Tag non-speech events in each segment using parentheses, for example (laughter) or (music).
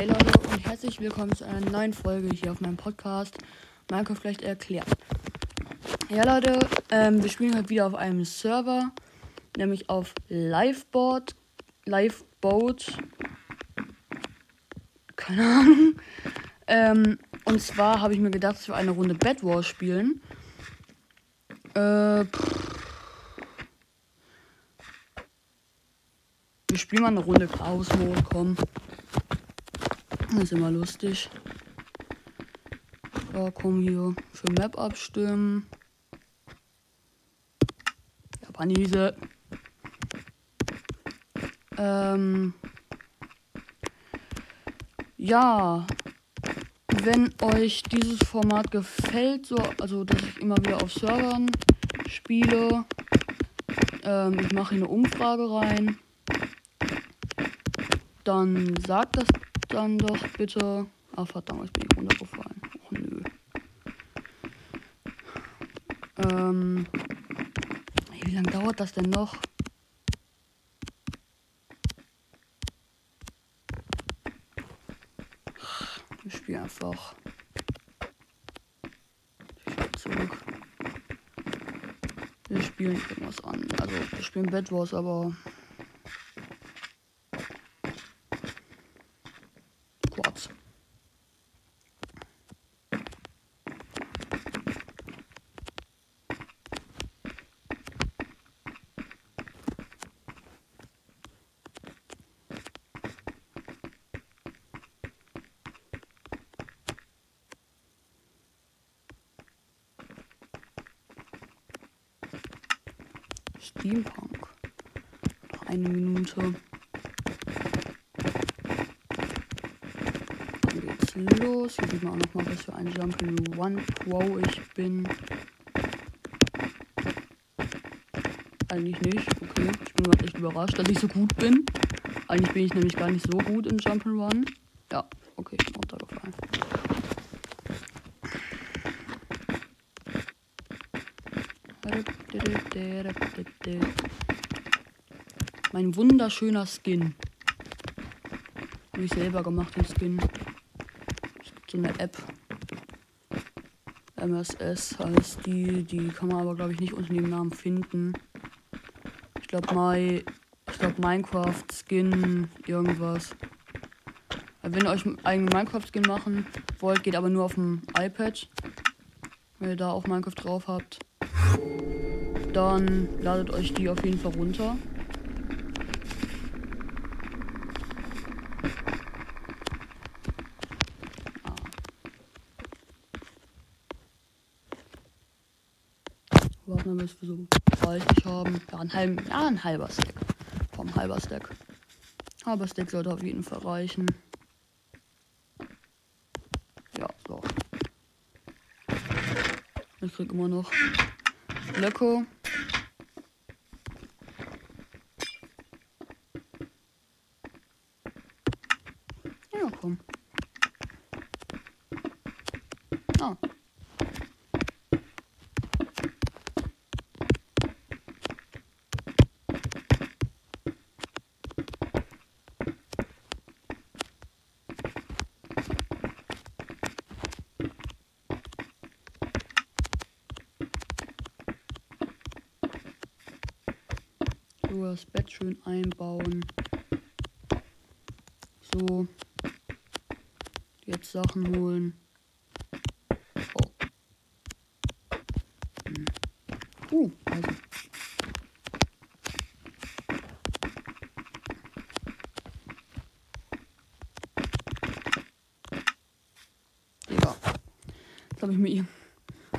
Hey Leute und herzlich willkommen zu einer neuen Folge hier auf meinem Podcast. Marco vielleicht erklärt. Ja Leute, ähm, wir spielen heute wieder auf einem Server, nämlich auf Liveboard, Liveboat, keine Ahnung. Ähm, und zwar habe ich mir gedacht, dass wir eine Runde Bed Wars spielen. Äh, wir spielen mal eine Runde Chaos Mode, komm. Ist immer lustig. So, komm hier für Map abstimmen. Japanese. Ähm. Ja. Wenn euch dieses Format gefällt, so, also dass ich immer wieder auf Servern spiele, ähm, ich mache eine Umfrage rein, dann sagt das dann doch bitte. Ah, verdammt, ich bin ich runtergefallen. Och nö. Ähm. Wie lange dauert das denn noch? Ich spiele einfach. Ich spiel zurück. Wir spielen irgendwas an. Also, wir spielen Bed Wars, aber Steampunk. Noch eine Minute. Dann geht's los. Hier sieht man auch nochmal, was für ein Jumping One Pro ich bin. Eigentlich nicht. Okay. Ich bin gerade echt überrascht, dass ich so gut bin. Eigentlich bin ich nämlich gar nicht so gut in Jump'n'Run. Ja, okay, ich bin runtergefallen. Mein wunderschöner Skin. Habe ich selber gemacht, den Skin. Es gibt so eine App. MSS heißt die. Die kann man aber, glaube ich, nicht unter dem Namen finden. Ich glaube, My, ich glaube Minecraft Skin irgendwas. Wenn ihr euch einen eigenen Minecraft-Skin machen wollt, geht aber nur auf dem iPad. Wenn ihr da auch Minecraft drauf habt. Dann ladet euch die auf jeden Fall runter. Ah. Warten wir, bis wir so 30 haben. Ja, ein, halb, ja, ein halber Stack. Vom halber Stack. Halber Stack sollte auf jeden Fall reichen. Ja, so. Ich krieg immer noch Blöcke. Ja, komm. Ah. Das Bett schön einbauen. So. Jetzt Sachen holen. Oh. Hm. Uh, also. Ja. Jetzt habe ich mir.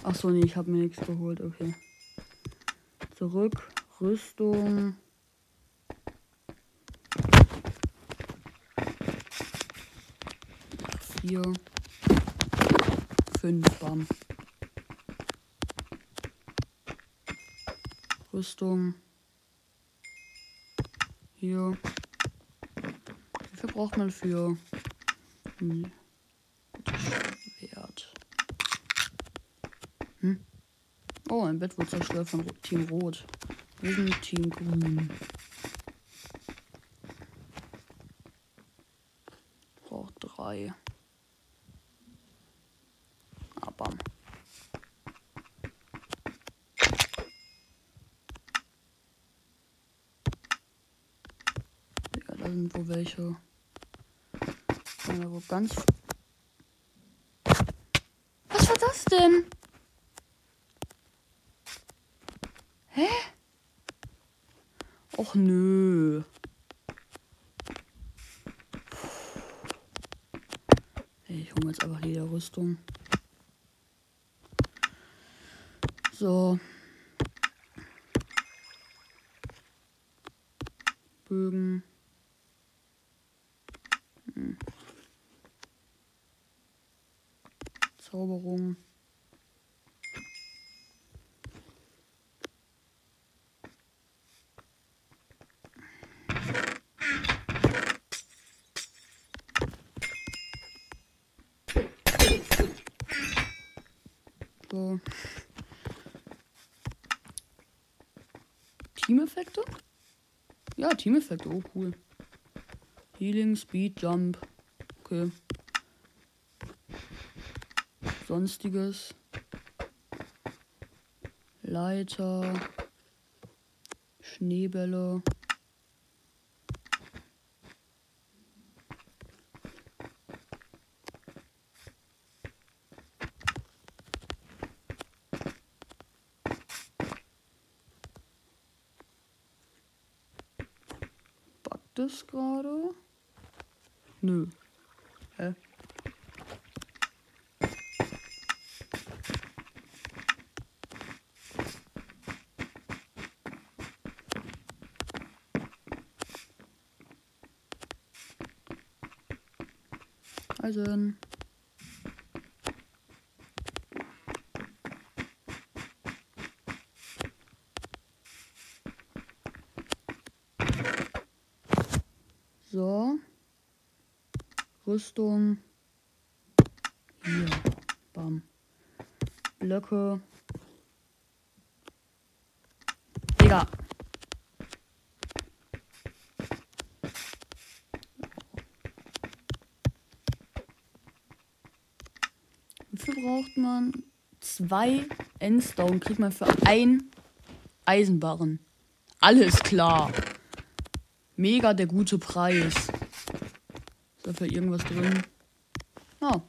Ach so, nee, ich habe mir nichts geholt. Okay. Zurück. Rüstung. Vier. Fünf. Bam. Rüstung. Hier. Wie viel braucht man für hm. Wert? Hm? Oh, ein Bett wurde zerstört von Team Rot. Wir sind Team Grün. Braucht frei. Ah, bam. Wohl welche. Wo ganz. Was war das denn? Hä? Och nö. Ey, ich hole jetzt einfach Lederrüstung. So. Bögen. Zauberung. So. Team-Effekte? Ja, Team-Effekte. Oh, cool. Healing, Speed, Jump. Okay. Sonstiges. Leiter. Schneebälle. Buggt das gerade? Nö. Eisen. So. Rüstung. Hier. Bam. Blöcke. Digga. Braucht man? Zwei Endstone kriegt man für ein Eisenbarren. Alles klar. Mega der gute Preis. Ist dafür irgendwas drin? Oh.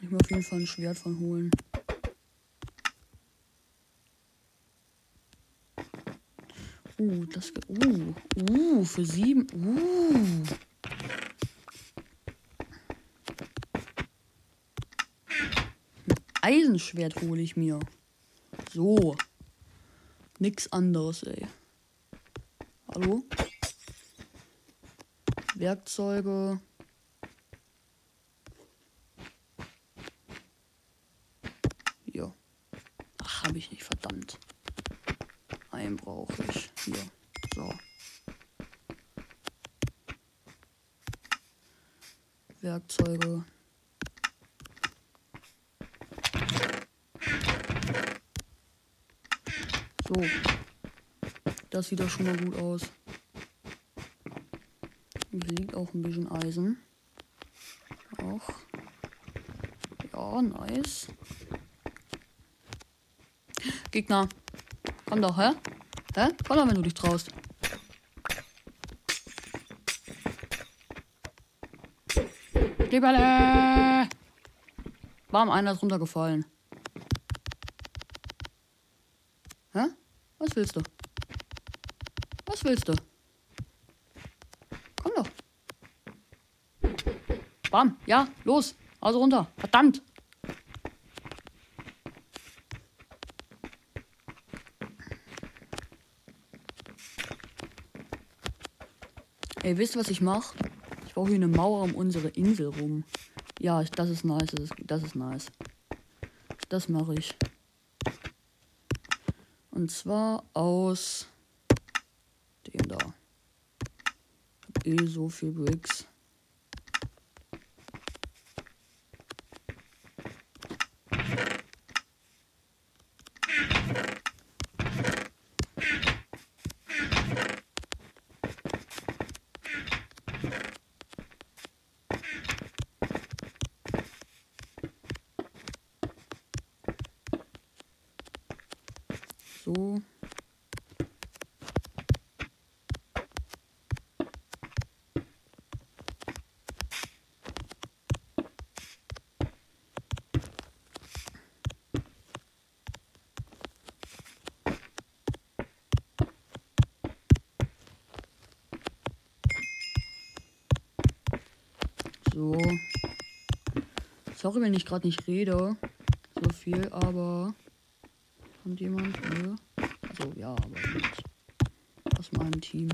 Ich mir auf jeden Fall ein Schwert von holen. Uh, das geht. Uh, uh, für sieben. Uh. Ein Eisenschwert hole ich mir. So. Nix anderes, ey. Hallo? Werkzeuge. Ja. Ach, habe ich nicht, verdammt. Einen brauche ich. Hier. So. Werkzeuge. So. Das sieht doch schon mal gut aus. Hier liegt auch ein bisschen Eisen. Auch. Ja, nice. Gegner. Komm doch, hä? Hä? Komm doch, wenn du dich traust. Schneeballe! Bam, einer ist runtergefallen. Hä? Was willst du? Was willst du? Komm doch. Bam, ja, los. Also runter. Verdammt. Ey, wisst ihr, was ich mache? Ich baue hier eine Mauer um unsere Insel rum. Ja, das ist nice. Das ist, das ist nice. Das mache ich. Und zwar aus dem da. Hab eh so viel Bricks. so. So. Sorry, wenn ich gerade nicht rede. So viel, aber. Kommt jemand? Nö. Also, ja, aber nicht. Aus meinem Team.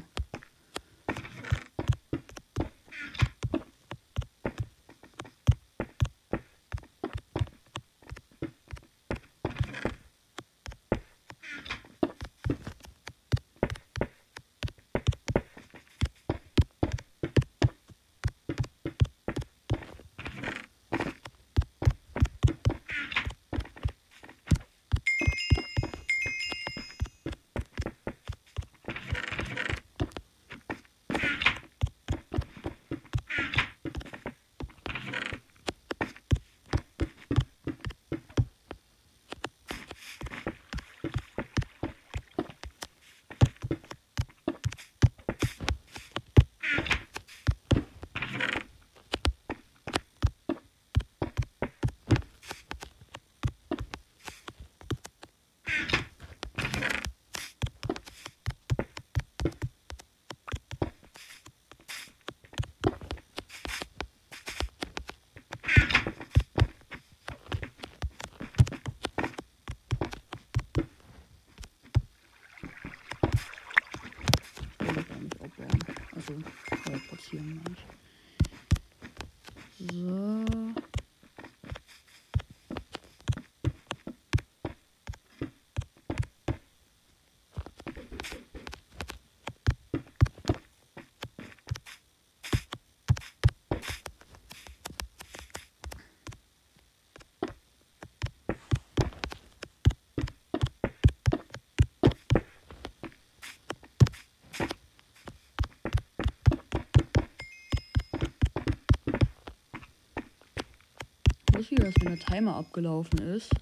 Du, dass wenn der Timer abgelaufen ist,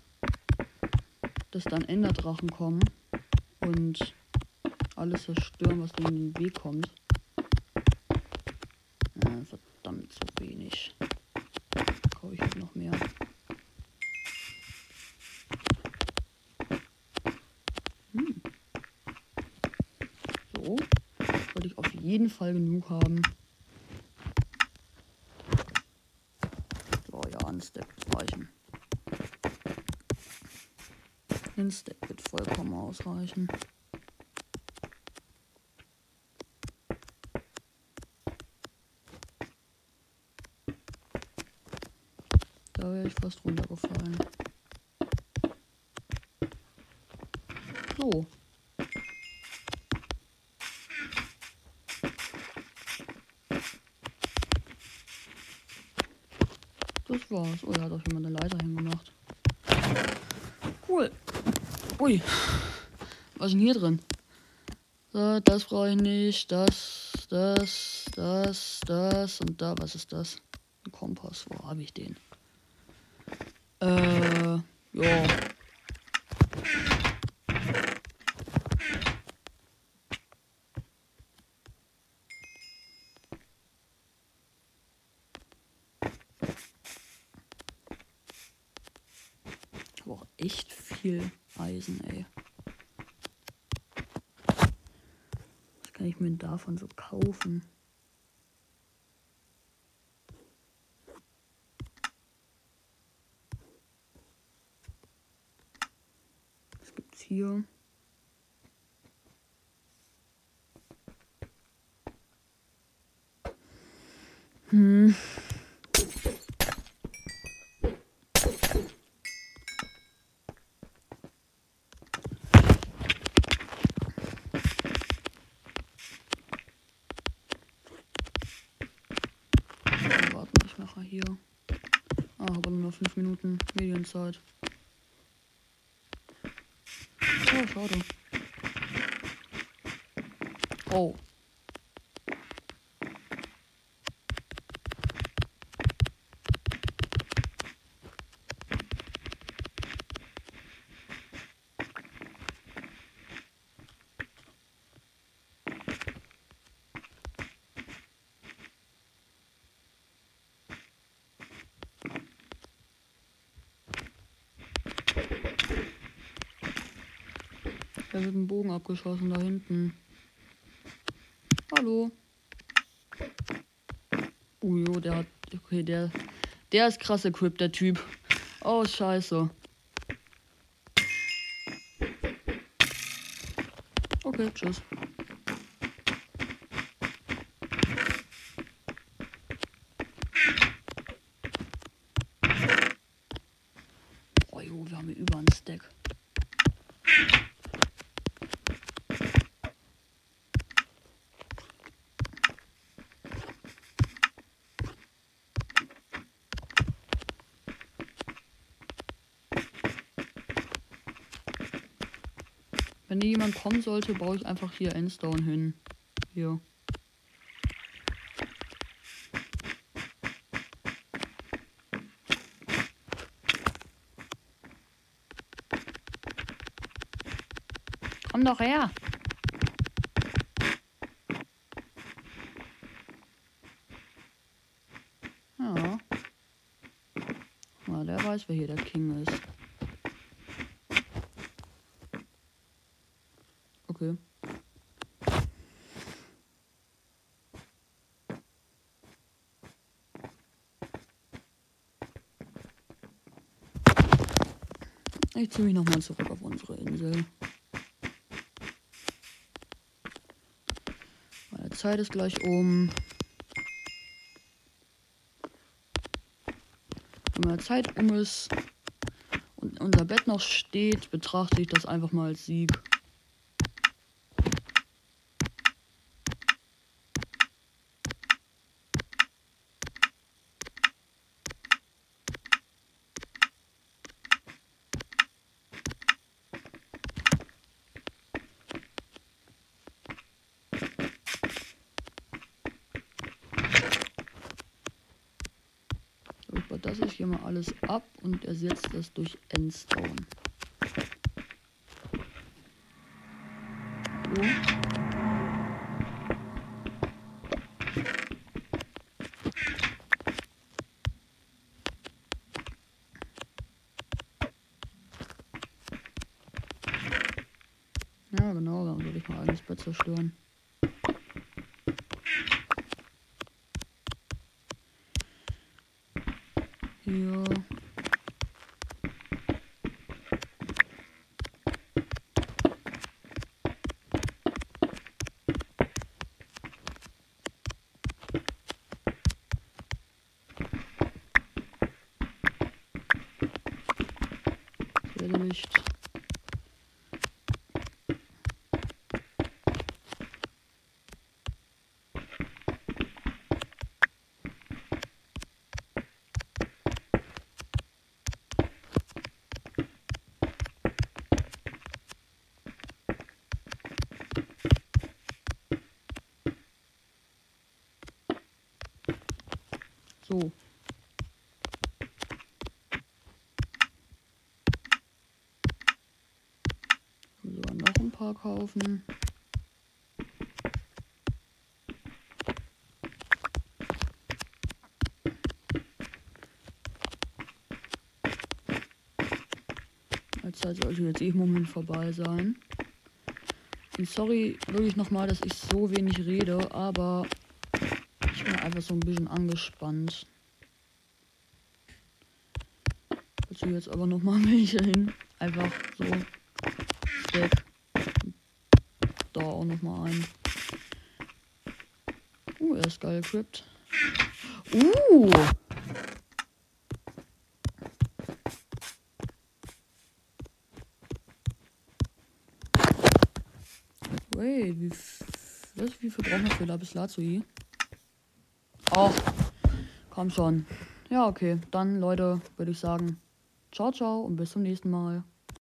dass dann Enderdrachen kommen und alles zerstören, was in den Weg kommt? Ja, verdammt zu wenig. Kaufe ich halt noch mehr. Hm. So. Sollte ich auf jeden Fall genug haben. So, ja, ein Step wird reichen. Ein Step wird vollkommen ausreichen. Da wäre ich fast runtergefallen. So. Das war's. Oh, ja, hat auch jemand eine Leiter hingemacht. Cool. Ui. Was ist denn hier drin? So, das brauche ich nicht. Das, das, das, das und da. Was ist das? Ein Kompass. Wo habe ich den? Äh, ja. Auch echt viel Eisen, ey. Was kann ich mir davon so kaufen? Was gibt's hier? Medienzeit. Oh, schade. Oh. Der wird einen Bogen abgeschossen da hinten. Hallo. Ujo, oh, der hat. Okay, der. Der ist krass equipped, der Typ. Oh, scheiße. Okay, tschüss. Oh jo, wir haben hier über einen Stack. Wenn hier jemand kommen sollte, baue ich einfach hier Endstone hin. Hier. Komm doch her. Ja. Na, der weiß, wer hier der King ist. Okay. Ich ziehe mich nochmal zurück auf unsere Insel. Meine Zeit ist gleich um. Wenn meine Zeit um ist und unser Bett noch steht, betrachte ich das einfach mal als Sieg. das ist hier mal alles ab und ersetzt das durch Endstone. So. Ja, genau, dann würde ich mal alles Bett zerstören. Hier. So. Sogar noch ein paar kaufen. Als Zeit sollte jetzt eh im Moment vorbei sein. Und sorry wirklich nochmal, dass ich so wenig rede, aber bin einfach so ein bisschen angespannt. Dazu jetzt aber noch mal (laughs) welche hin. Einfach so. Stack. Da auch noch mal ein. Uh, er ist geil equipped. Uh! Wait, wie, was, wie viel brauchen wir für Lapis Lazuli? Oh, komm schon. Ja, okay. Dann, Leute, würde ich sagen, ciao, ciao und bis zum nächsten Mal.